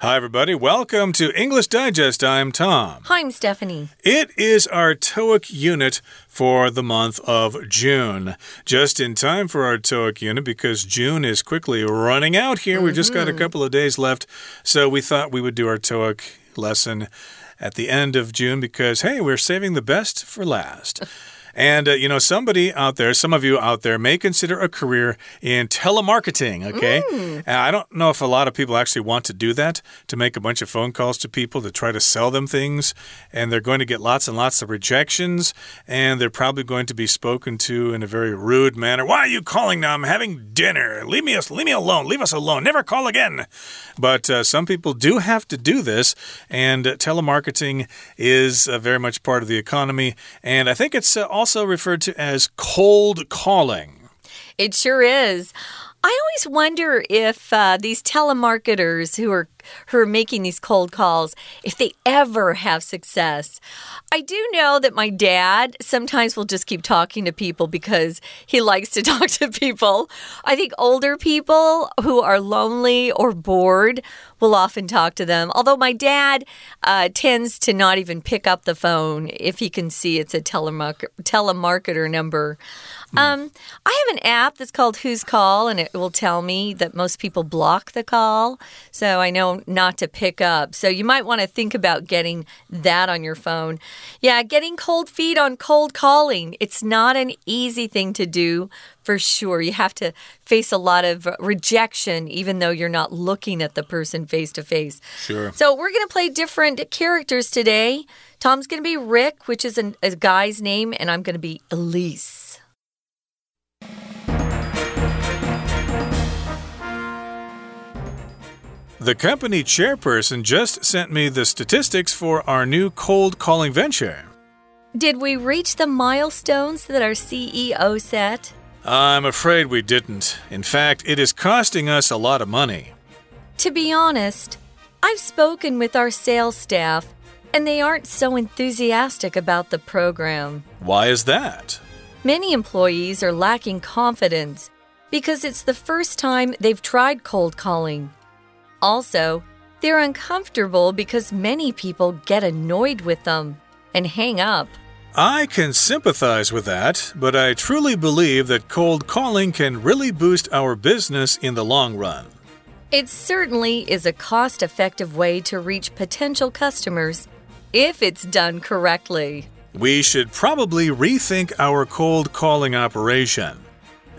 Hi, everybody. Welcome to English Digest. I'm Tom. Hi, I'm Stephanie. It is our TOEIC unit for the month of June. Just in time for our TOEIC unit because June is quickly running out here. Mm -hmm. We've just got a mm-hmm. couple of days left. So we thought we would do our TOEIC lesson at the end of June because, hey, we're saving the best for last. And, uh, you know, somebody out there, some of you out there may consider a career in telemarketing, okay? Mm. I don't know if a lot of people actually want to do that, to make a bunch of phone calls to people to try to sell them things. And they're going to get lots and lots of rejections. And they're probably going to be spoken to in a very rude manner. Why are you calling now? I'm having dinner. Leave me, us leave me alone. Leave us alone. Never call again. But uh, some people do have to do this. And uh, telemarketing is uh, very much part of the economy. And I think it's uh, also also referred to as cold calling. It sure is. I always wonder if uh, these telemarketers who are who are making these cold calls, if they ever have success. I do know that my dad sometimes will just keep talking to people because he likes to talk to people. I think older people who are lonely or bored will often talk to them. Although my dad uh, tends to not even pick up the phone if he can see it's a telemarketer number. Hmm. Um, I have an app that's called Whoscall, and it will tell me that most people block the call. So I know not to pick up. So you might want to think about getting that on your phone. Yeah, getting cold feet on cold calling. It's not an easy thing to do for sure. You have to face a lot of rejection, even though you're not looking at the person face to face. Sure. So we're going to play different characters today. Tom's going to be Rick, which is an, a guy's name, and I'm going to be Elise. The company chairperson just sent me the statistics for our new cold calling venture. Did we reach the milestones that our CEO set? I'm afraid we didn't. In fact, it is costing us a lot of money. To be honest, I've spoken with our sales staff, and they aren't so enthusiastic about the program. Why is that? Many employees are lacking confidence because it's the first time they've tried cold calling. Also, they're uncomfortable because many people get annoyed with them and hang up. I can sympathize with that, but I truly believe that cold calling can really boost our business in the long run. It certainly is a cost effective way to reach potential customers if it's done correctly. We should probably rethink our cold calling operation.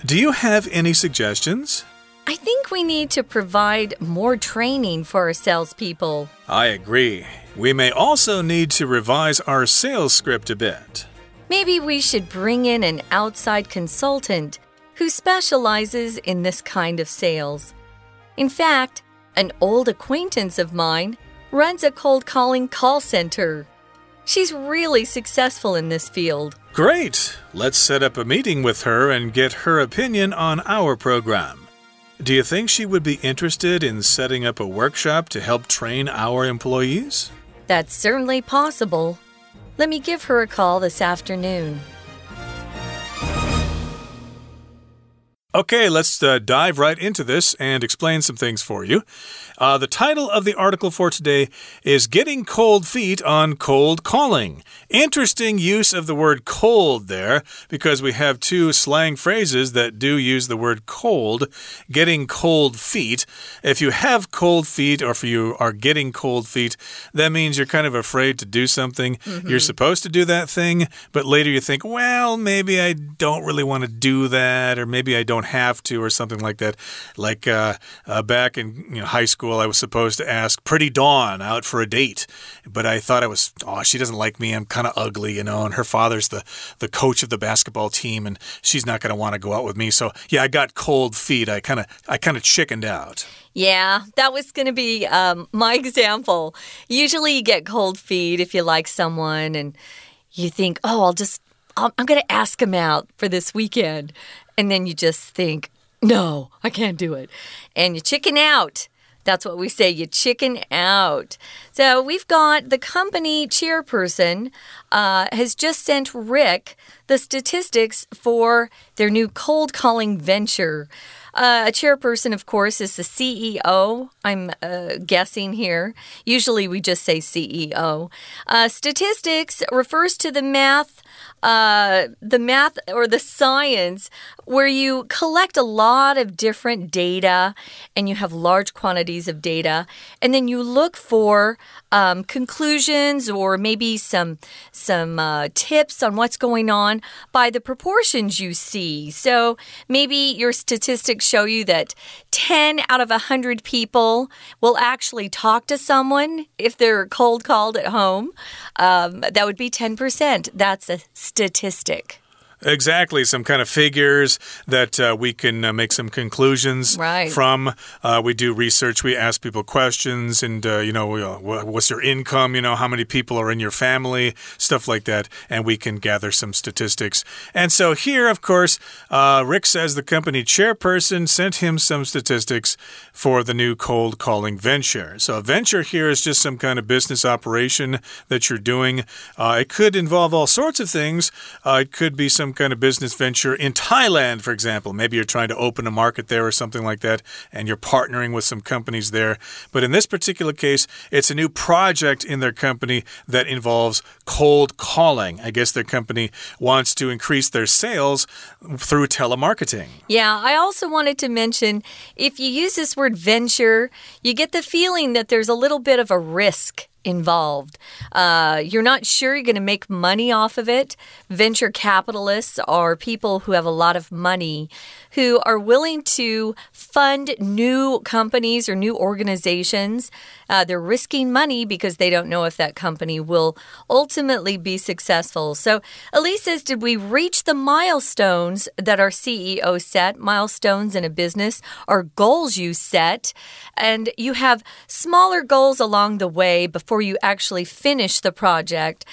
Do you have any suggestions? I think we need to provide more training for our salespeople. I agree. We may also need to revise our sales script a bit. Maybe we should bring in an outside consultant who specializes in this kind of sales. In fact, an old acquaintance of mine runs a cold calling call center. She's really successful in this field. Great! Let's set up a meeting with her and get her opinion on our program. Do you think she would be interested in setting up a workshop to help train our employees? That's certainly possible. Let me give her a call this afternoon. Okay, let's uh, dive right into this and explain some things for you. Uh, the title of the article for today is Getting Cold Feet on Cold Calling. Interesting use of the word cold there because we have two slang phrases that do use the word cold. Getting cold feet. If you have cold feet or if you are getting cold feet, that means you're kind of afraid to do something. Mm -hmm. You're supposed to do that thing, but later you think, well, maybe I don't really want to do that, or maybe I don't have to, or something like that. Like uh, uh, back in you know, high school I was supposed to ask Pretty Dawn out for a date, but I thought I was, oh, she doesn't like me. I'm kind of ugly, you know, and her father's the, the coach of the basketball team, and she's not going to want to go out with me. So, yeah, I got cold feet. I kind of, I kind of chickened out. Yeah, that was going to be um, my example. Usually you get cold feet if you like someone and you think, oh, I'll just, I'm going to ask him out for this weekend. And then you just think, no, I can't do it. And you chicken out. That's what we say. You chicken out. So we've got the company chairperson uh, has just sent Rick the statistics for their new cold calling venture. Uh, a chairperson, of course, is the CEO. I'm uh, guessing here. Usually we just say CEO. Uh, statistics refers to the math uh, the math or the science where you collect a lot of different data and you have large quantities of data, and then you look for um, conclusions or maybe some some uh, tips on what's going on by the proportions you see. So maybe your statistics show you that 10 out of 100 people will actually talk to someone if they're cold called at home. Um, that would be 10%. That's a statistic. Exactly, some kind of figures that uh, we can uh, make some conclusions right. from. Uh, we do research, we ask people questions, and, uh, you know, uh, what's your income? You know, how many people are in your family? Stuff like that. And we can gather some statistics. And so here, of course, uh, Rick says the company chairperson sent him some statistics for the new cold calling venture. So a venture here is just some kind of business operation that you're doing. it could involve all sorts of things. it could be some some kind of business venture in Thailand, for example. Maybe you're trying to open a market there or something like that, and you're partnering with some companies there. But in this particular case, it's a new project in their company that involves cold calling. I guess their company wants to increase their sales through telemarketing. Yeah, I also wanted to mention if you use this word venture, you get the feeling that there's a little bit of a risk involved. Uh, you're not sure you're going to make money off of it. Venture capitalists are people who have a lot of money who are willing to fund new companies or new organizations. Uh, they're risking money because they don't know if that company will ultimately be successful. So, Elise says, Did we reach the milestones that our CEO set? Milestones in a business are goals you set, and you have smaller goals along the way before you actually finish the project.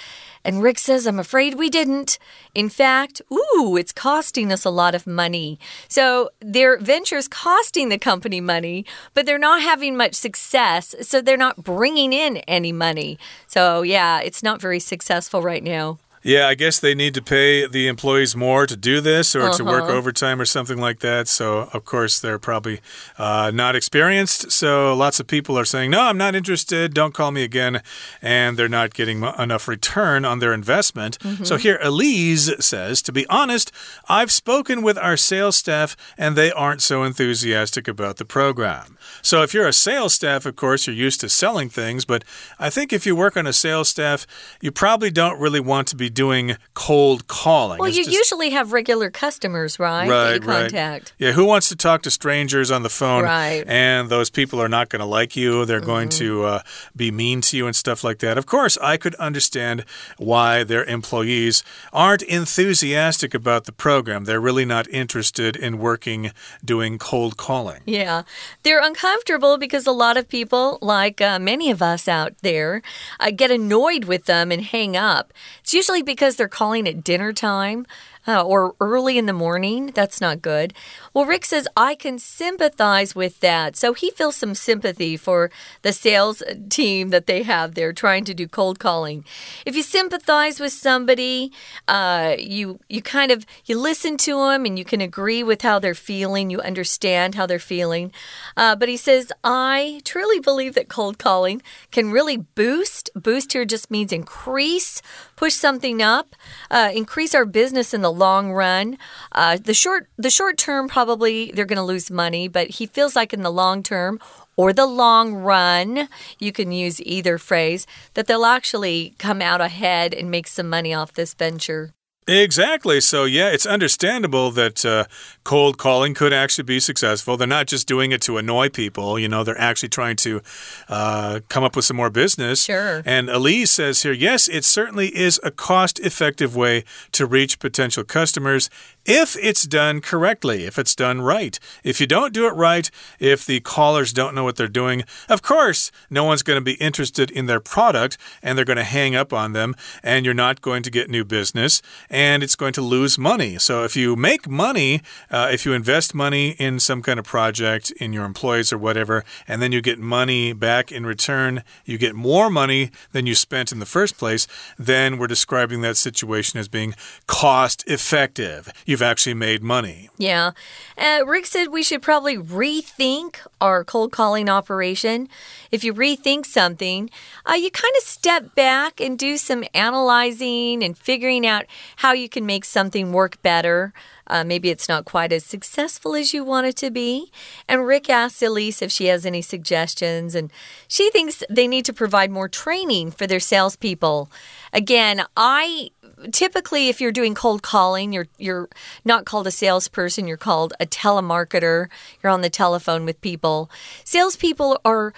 And Rick says, I'm afraid we didn't. In fact, ooh, it's costing us a lot of money. So their venture's costing the company money, but they're not having much success. So they're not bringing in any money. So yeah, it's not very successful right now. Yeah, I guess they need to pay the employees more to do this or uh -huh. to work uh-huh. overtime or something like that. So, of course, they're probably uh, not experienced. So, lots of people are saying, No, I'm not interested. Don't call me again. And they're not getting enough return on their investment. Mm -hmm. So, here, Elise says, To be honest, I've spoken with our sales staff and they aren't so enthusiastic about the program. So, if you're a sales staff, of course, you're used to selling things. But I think if you work on a sales staff, you probably don't really want to be doing cold calling. Well, it's you just... usually have regular customers, right? Right, right. Yeah, who wants to talk to strangers on the phone? Right. And those people are not going to like you. They're mm -hmm. going to uh, be mean to you and stuff like that. Of course, I could understand why their employees aren't enthusiastic about the program. They're really not interested in working doing cold calling. Yeah. They're uncomfortable because a lot of people, like uh, many of us out there, uh, get annoyed with them and hang up. It's usually because they're calling it dinner time or early in the morning. That's not good. Well, Rick says, I can sympathize with that. So he feels some sympathy for the sales team that they have there trying to do cold calling. If you sympathize with somebody, uh, you, you kind of, you listen to them and you can agree with how they're feeling. You understand how they're feeling. Uh, but he says, I truly believe that cold calling can really boost. Boost here just means increase, push something up, uh, increase our business in the long run. Uh, the short the short term probably they're going to lose money, but he feels like in the long term or the long run, you can use either phrase, that they'll actually come out ahead and make some money off this venture. Exactly. So, yeah, it's understandable that uh, cold calling could actually be successful. They're not just doing it to annoy people, you know, they're actually trying to uh, come up with some more business. Sure. And Elise says here, yes, it certainly is a cost effective way to reach potential customers if it's done correctly, if it's done right. If you don't do it right, if the callers don't know what they're doing, of course, no one's going to be interested in their product and they're going to hang up on them, and you're not going to get new business and it's going to lose money. So if you make money, uh, if you invest money in some kind of project in your employees or whatever, and then you get money back in return, you get more money than you spent in the first place, then we're describing that situation as being cost effective. You you've actually made money. Yeah. Uh, Rick said we should probably rethink our cold calling operation. If you rethink something, uh, you kind of step back and do some analyzing and figuring out how you can make something work better. Uh, maybe it's not quite as successful as you want it to be. And Rick asks Elise if she has any suggestions, and she thinks they need to provide more training for their salespeople. Again, I typically if you're doing cold calling you're you're not called a salesperson you're called a telemarketer you're on the telephone with people salespeople are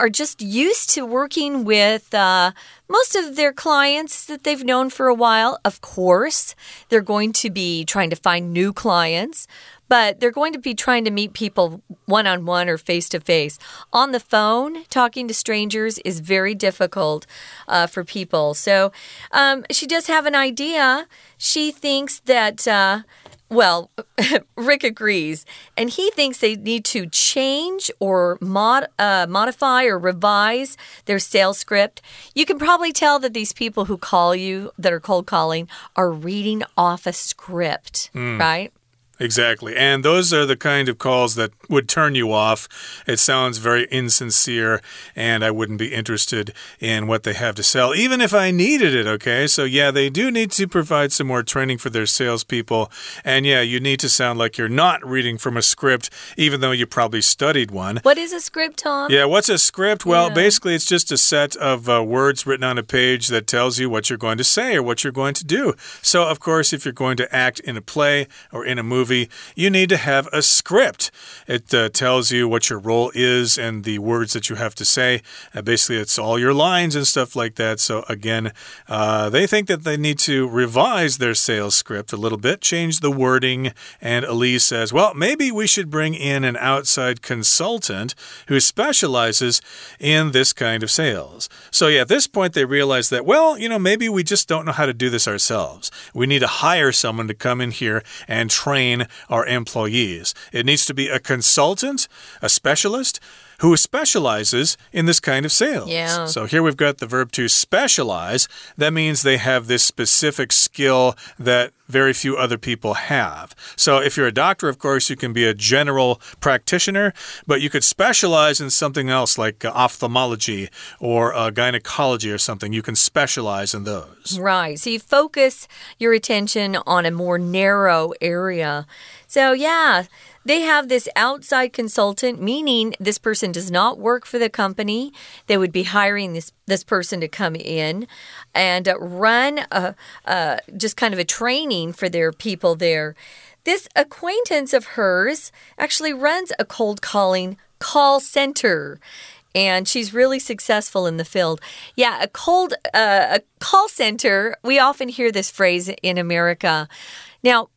are just used to working with uh, most of their clients that they've known for a while. Of course, they're going to be trying to find new clients, but they're going to be trying to meet people one on one or face to face. On the phone, talking to strangers is very difficult uh, for people. So um, she does have an idea. She thinks that. Uh, well, Rick agrees, and he thinks they need to change or mod, uh, modify or revise their sales script. You can probably tell that these people who call you that are cold calling are reading off a script, mm. right? Exactly. And those are the kind of calls that would turn you off. It sounds very insincere, and I wouldn't be interested in what they have to sell, even if I needed it. Okay. So, yeah, they do need to provide some more training for their salespeople. And, yeah, you need to sound like you're not reading from a script, even though you probably studied one. What is a script, Tom? Yeah, what's a script? Well, yeah. basically, it's just a set of uh, words written on a page that tells you what you're going to say or what you're going to do. So, of course, if you're going to act in a play or in a movie, movie, you need to have a script. It uh, tells you what your role is and the words that you have to say. Uh, basically, it's all your lines and stuff like that. So, again, uh, they think that they need to revise their sales script a little bit, change the wording. And Elise says, well, maybe we should bring in an outside consultant who specializes in this kind of sales. So, yeah, at this point, they realize that, well, you know, maybe we just don't know how to do this ourselves. We need to hire someone to come in here and train our employees. It needs to be a consultant, a specialist who specializes in this kind of sales. Yeah. So here we've got the verb to specialize. That means they have this specific skill that very few other people have. So if you're a doctor, of course, you can be a general practitioner, but you could specialize in something else like uh, ophthalmology or uh, gynecology or something. You can specialize in those. Right. So you focus your attention on a more narrow area. So, yeah, they have this outside consultant, meaning this person does not work for the company. They would be hiring this this person to come in and uh, run a, uh, just kind of a training for their people there. This acquaintance of hers actually runs a cold calling call center and she's really successful in the field. Yeah, a cold uh, a call center. We often hear this phrase in America. Now,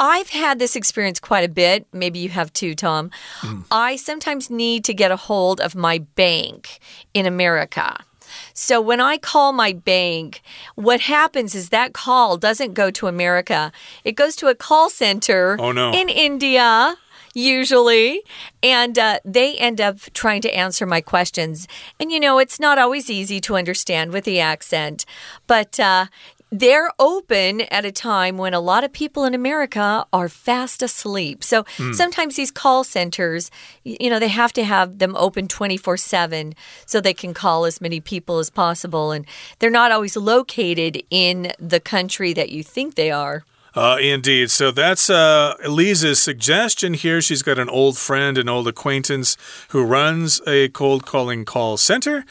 I've had this experience quite a bit. Maybe you have too, Tom. Mm. I sometimes need to get a hold of my bank in America. So when I call my bank, what happens is that call doesn't go to America. It goes to a call center oh, no. in India usually. And uh, they end up trying to answer my questions. And you know, it's not always easy to understand with the accent, but uh, they're open at a time when a lot of people in America are fast asleep. So mm. sometimes these call centers, you know, they have to have them open 24 7 so they can call as many people as possible. And they're not always located in the country that you think they are. Uh, indeed. So that's uh, Elise's suggestion here. She's got an old friend, an old acquaintance who runs a cold calling call center,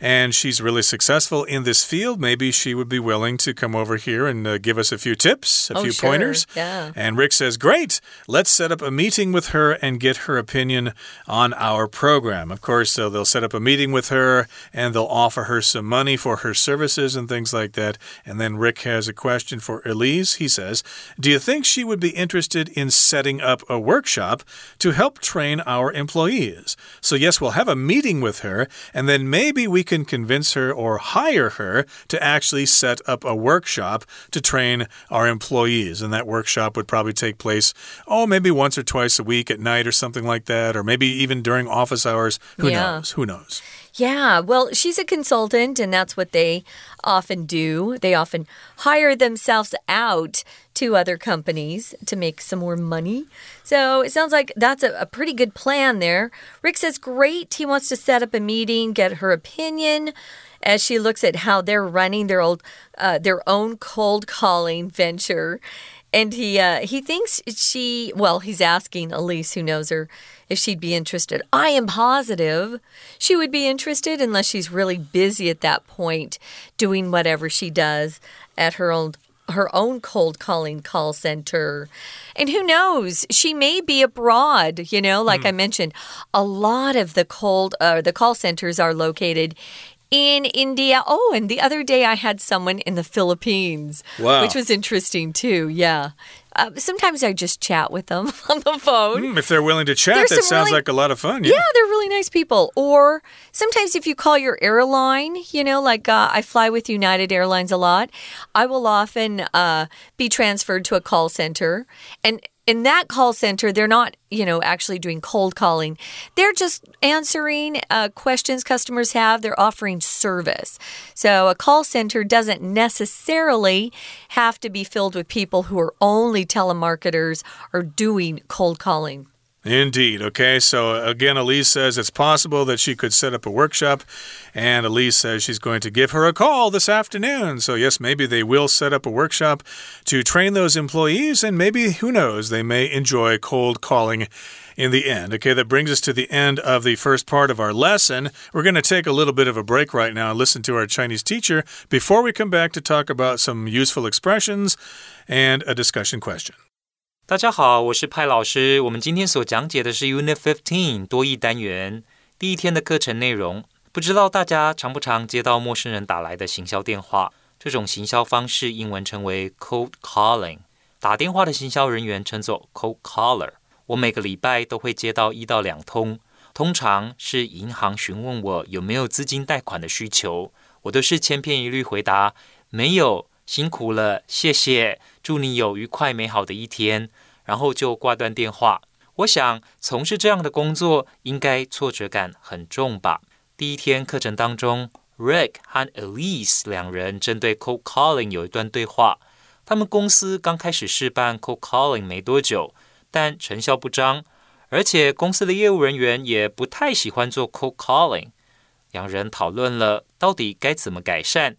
and she's really successful in this field. Maybe she would be willing to come over here and uh, give us a few tips, a oh, few sure. pointers. Yeah. And Rick says, Great, let's set up a meeting with her and get her opinion on our program. Of course, so they'll set up a meeting with her and they'll offer her some money for her services and things like that. And then Rick has a question for Elise. He says, do you think she would be interested in setting up a workshop to help train our employees? So, yes, we'll have a meeting with her, and then maybe we can convince her or hire her to actually set up a workshop to train our employees. And that workshop would probably take place, oh, maybe once or twice a week at night or something like that, or maybe even during office hours. Who yeah. knows? Who knows? Yeah, well, she's a consultant, and that's what they often do. They often hire themselves out to other companies to make some more money. So it sounds like that's a, a, pretty good plan there. Rick says, Great. He wants to set up a meeting, get her opinion as she looks at how they're running their old, uh, their own cold calling venture and he uh, he thinks she well he's asking Elise who knows her if she'd be interested. I am positive she would be interested unless she's really busy at that point doing whatever she does at her own her own cold calling call center. And who knows, she may be abroad, you know, like mm. I mentioned, a lot of the cold uh, the call centers are located in India. Oh, and the other day I had someone in the Philippines, wow. which was interesting too. Yeah. Uh, sometimes I just chat with them on the phone. Mm, if they're willing to chat, that sounds really, like a lot of fun. Yeah. yeah. they're really nice people. Or sometimes if you call your airline, you know, like uh, I fly with United Airlines a lot, I will often uh, be transferred to a call center. And in that call center, they're not, you know, actually doing cold calling. They're just answering uh, questions customers have. They're offering service. So a call center doesn't necessarily have to be filled with people who are only telemarketers or doing cold calling. Indeed. Okay. So again, Elise says it's possible that she could set up a workshop, and Elise says she's going to give her a call this afternoon. So, yes, maybe they will set up a workshop to train those employees, and maybe, who knows, they may enjoy cold calling in the end. Okay, that brings us to the end of the first part of our lesson. We're going to take a little bit of a break right now and listen to our Chinese teacher before we come back to talk about some useful expressions and a discussion question. 大家好，我是派老师。我们今天所讲解的是 Unit Fifteen 多义单元第一天的课程内容。不知道大家常不常接到陌生人打来的行销电话？这种行销方式英文称为 cold calling。打电话的行销人员称作 cold caller。我每个礼拜都会接到一到两通，通常是银行询问我有没有资金贷款的需求，我都是千篇一律回答没有。辛苦了，谢谢，祝你有愉快美好的一天，然后就挂断电话。我想从事这样的工作，应该挫折感很重吧。第一天课程当中，Rick 和 Elise 两人针对 cold calling 有一段对话。他们公司刚开始试办 cold calling 没多久，但成效不彰，而且公司的业务人员也不太喜欢做 cold calling。两人讨论了到底该怎么改善。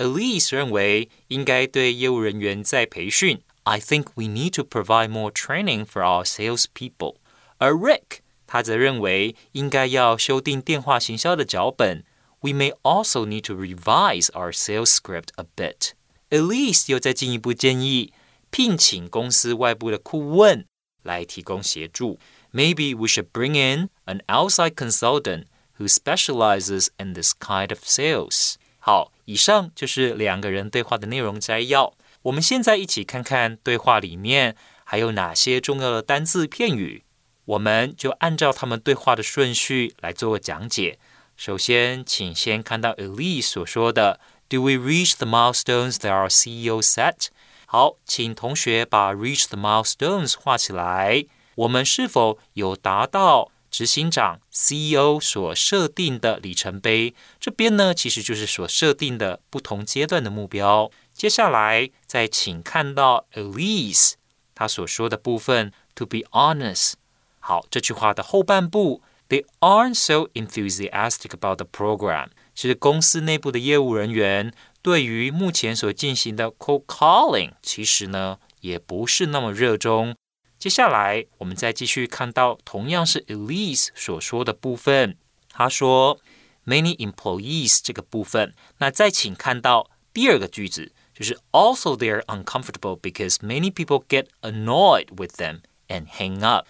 Elise 认为应该对业务人员再培训。I think we need to provide more training for our salespeople。而 Rick 他则认为应该要修订电话行销的脚本。We may also need to revise our sales script a bit。Elise 又再进一步建议聘请公司外部的顾问来提供协助。Maybe we should bring in an outside consultant who specializes in this kind of sales。好， 以上就是两个人对话的内容摘要。我们现在一起看看对话里面还有哪些重要的单字片语，我们就按照他们对话的顺序来做个讲解。首先，请先看到 Elise 所说的 “Do we reach the milestones that our CEO set？” 好，请同学把 “reach the milestones” 画起来。我们是否有达到？执行长 CEO 所设定的里程碑，这边呢其实就是所设定的不同阶段的目标。接下来再请看到 Elise 他所说的部分，To be honest，好，这句话的后半部，They aren't so enthusiastic about the program。其实公司内部的业务人员对于目前所进行的 cold calling，其实呢也不是那么热衷。接下来，我们再继续看到同样是 Elise 所说的部分。他说，many employees 这个部分。那再请看到第二个句子，就是 also they are uncomfortable because many people get annoyed with them and hang up.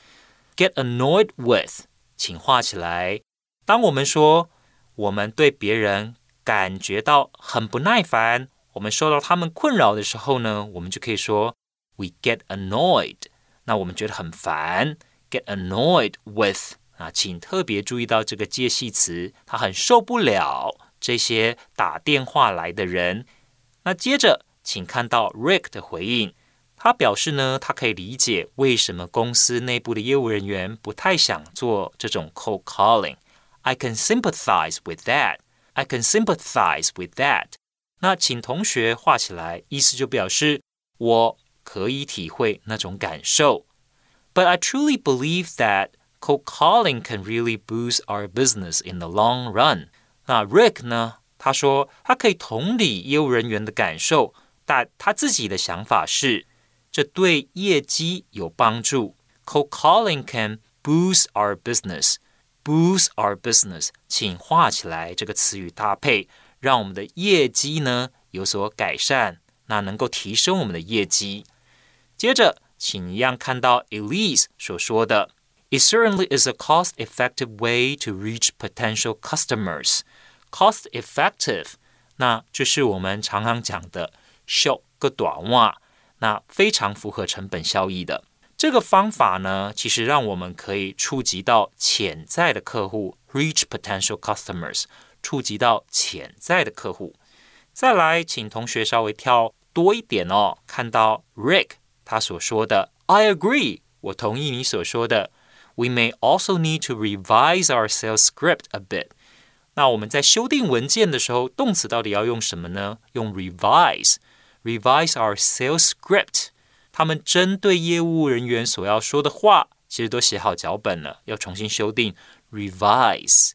Get annoyed with，请画起来。当我们说我们对别人感觉到很不耐烦，我们受到他们困扰的时候呢，我们就可以说 we get annoyed。 那我们觉得很烦，get annoyed with 啊，请特别注意到这个介系词，他很受不了这些打电话来的人。那接着，请看到 Rick 的回应，他表示呢，他可以理解为什么公司内部的业务人员不太想做这种 cold calling。I can sympathize with that. I can sympathize with that. 那请同学画起来，意思就表示我可以体会那种感受。But I truly believe that cold calling can really boost our business in the long run. 那 Rick 呢？他说他可以同理业务人员的感受，但他自己的想法是，这对业绩有帮助。Cold calling can boost our business. Boost our business，请画起来这个词语搭配，让我们的业绩呢有所改善，那能够提升我们的业绩。 接着，请一样看到 Elise 所说的，It certainly is a cost-effective way to reach potential customers. Cost-effective，那就是我们常常讲的“效个短袜”，那非常符合成本效益的。这个方法呢，其实让我们可以触及到潜在的客户，reach potential customers，触及到潜在的客户。再来，请同学稍微跳多一点哦，看到 Rick 他所说的，I agree，我同意你所说的。We may also need to revise our sales script a bit。那我们在修订文件的时候，动词到底要用什么呢？用 revise，revise our sales script。他们针对业务人员所要说的话，其实都写好脚本了，要重新修订 revise。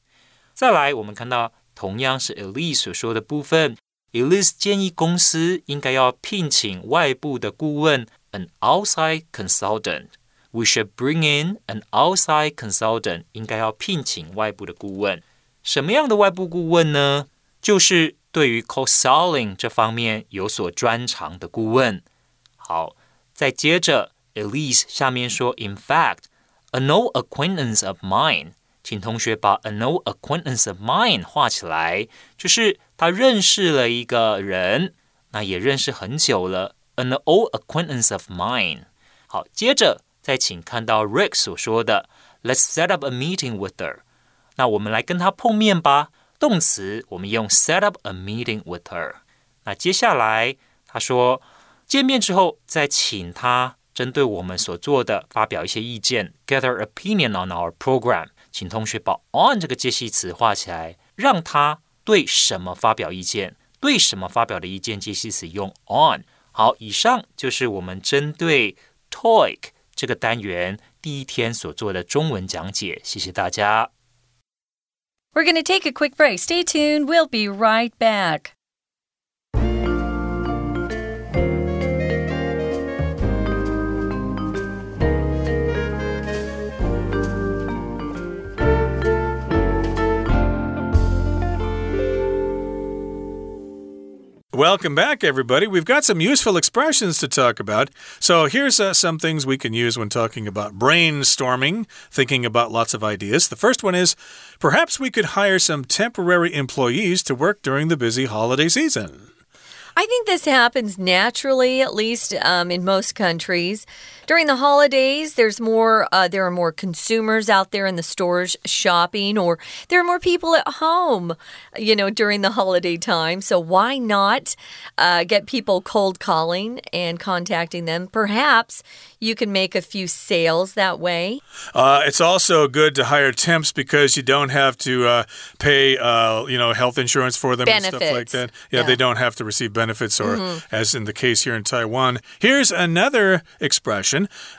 再来，我们看到同样是 Elise 所说的部分，Elise 建议公司应该要聘请外部的顾问 an outside consultant. We should bring in an outside consultant. 应该要聘请外部的顾问。什么样的外部顾问呢？就是对于 cold calling 这方面有所专长的顾问。好，再接着下面说，In fact, an old acquaintance of mine，请同学把 an old acquaintance of mine 画起来，就是他认识了一个人，那也认识很久了。，an old acquaintance of mine。好，接着再请看到 Rick 所说的，Let's set up a meeting with her。那我们来跟他碰面吧。动词我们用 set up a meeting with her。那接下来他说。见面之后，再请他针对我们所做的发表一些意见，gather opinion on our program。请同学把 on 这个介系词画起来，让他对什么发表意见，对什么发表的意见介系词用 on。 好，以上就是我们针对 TOEIC 这个单元第一天所做的中文讲解。谢谢大家。We're going to take a quick break. Stay tuned. We'll be right back. Welcome back, everybody. We've got some useful expressions to talk about. So, here's uh, some things we can use when talking about brainstorming, thinking about lots of ideas. The first one is perhaps we could hire some temporary employees to work during the busy holiday season. I think this happens naturally, at least um, in most countries. During the holidays, there's more. Uh, there are more consumers out there in the stores shopping, or there are more people at home. You know, during the holiday time. So why not uh, get people cold calling and contacting them? Perhaps you can make a few sales that way. Uh, it's also good to hire temps because you don't have to uh, pay, uh, you know, health insurance for them benefits. and stuff like that. Yeah, yeah, they don't have to receive benefits benefits, or mm -hmm. as in the case here in Taiwan. Here's another expression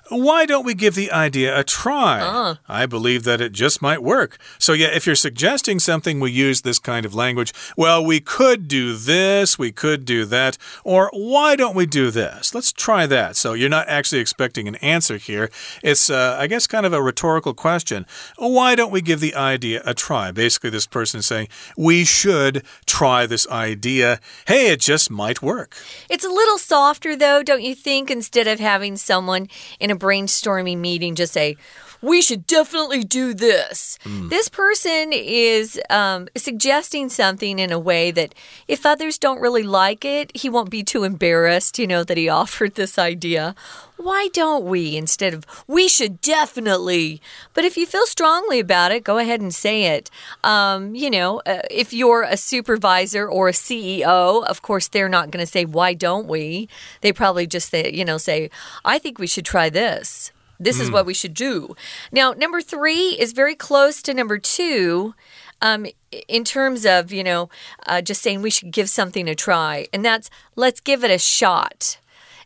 why don't we give the idea a try? Uh. I believe that it just might work. So, yeah, if you're suggesting something, we use this kind of language. Well, we could do this, we could do that, or why don't we do this? Let's try that. So, you're not actually expecting an answer here. It's, uh, I guess, kind of a rhetorical question. Why don't we give the idea a try? Basically, this person is saying, we should try this idea. Hey, it just might work. It's a little softer, though, don't you think? Instead of having someone in a brainstorming meeting just say, we should definitely do this. Mm. This person is um, suggesting something in a way that if others don't really like it, he won't be too embarrassed, you know, that he offered this idea. Why don't we instead of we should definitely? But if you feel strongly about it, go ahead and say it. Um, you know, uh, if you're a supervisor or a CEO, of course, they're not going to say, why don't we? They probably just say, you know, say, I think we should try this. This is what we should do. Now, number three is very close to number two. Um, in terms of, you know, uh, just saying we should give something a try, and that's let's give it a shot.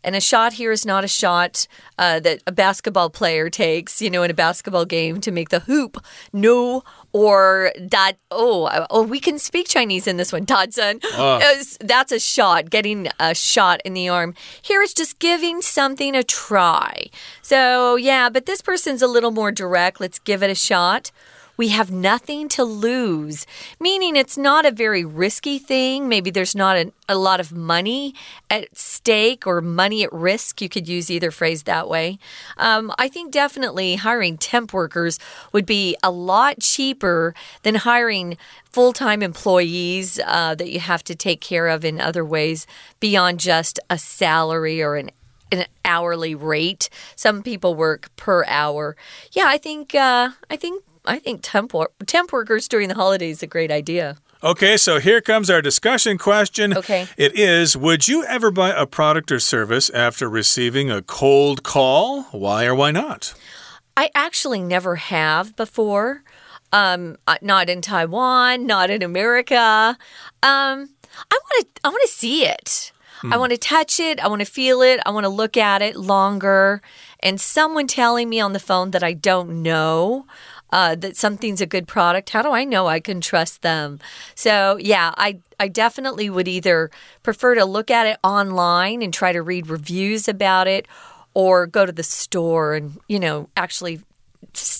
And a shot here is not a shot uh, that a basketball player takes, you know, in a basketball game to make the hoop. No, or that. Oh, oh, we can speak Chinese in this one, Dodson. Uh, That's a shot, getting a shot in the arm. Here it's just giving something a try. So, yeah, but this person's a little more direct. Let's give it a shot. We have nothing to lose, meaning it's not a very risky thing. Maybe there's not a, a lot of money at stake or money at risk. You could use either phrase that way. Um, I think definitely hiring temp workers would be a lot cheaper than hiring full time employees uh, that you have to take care of in other ways beyond just a salary or an an hourly rate. Some people work per hour. Yeah, I think uh, I think I think temp wor- temp workers during the holidays is a great idea. Okay, so here comes our discussion question. Okay. It is Would you ever buy a product or service after receiving a cold call? Why or why not? I actually never have before. Um, uh, not in Taiwan, not in America. Um, I want to. I want to see it. I want to touch it. I want to feel it. I want to look at it longer. And someone telling me on the phone that I don't know uh, that something's a good product. How do I know I can trust them? So yeah, I I definitely would either prefer to look at it online and try to read reviews about it, or go to the store and you know actually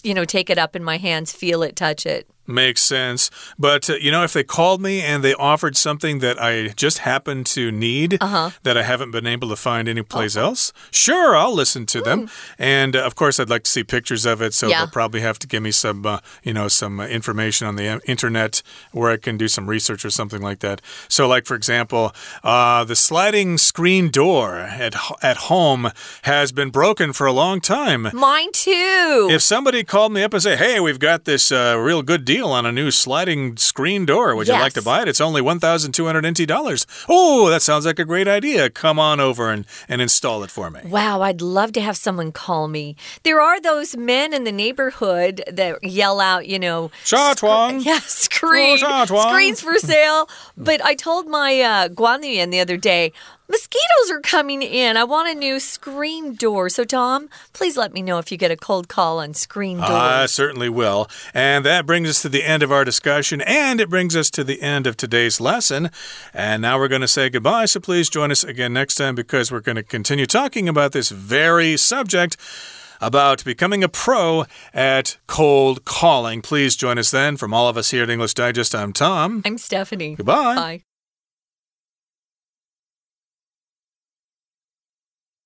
you know take it up in my hands, feel it, touch it. Makes sense. But, uh, you know, if they called me and they offered something that I just happen to need Uh-huh. that I haven't been able to find anyplace else, sure, I'll listen to them. And, uh, of course, I'd like to see pictures of it. So Hmm. Yeah. they'll probably have to give me some, uh, you know, some uh, information on the uh, internet where I can do some research or something like that. So, like, for example, uh, the sliding screen door at, at home has been broken for a long time. Mine too. If somebody called me up and say, "Hey, we've got this uh, real good deal on a new sliding screen door. Would you like to buy it? It's only one thousand two hundred NT dollars." Oh, that sounds like a great idea. Come on over and, and install it for me. Wow, I'd love to have someone call me. There are those men in the neighborhood that yell out, you know, Sha Tuang. Yeah, screen. Tuang. Screens for sale. But I told my uh, Guan the other day, mosquitoes are coming in. I want a new screen door. So, Tom, please let me know if you get a cold call on screen doors. I certainly will. And that brings us to the end of our discussion, and it brings us to the end of today's lesson. And now we're going to say goodbye, so please join us again next time because we're going to continue talking about this very subject about becoming a pro at cold calling. Please join us then. From all of us here at English Digest, I'm Tom. I'm Stephanie. Goodbye. Bye.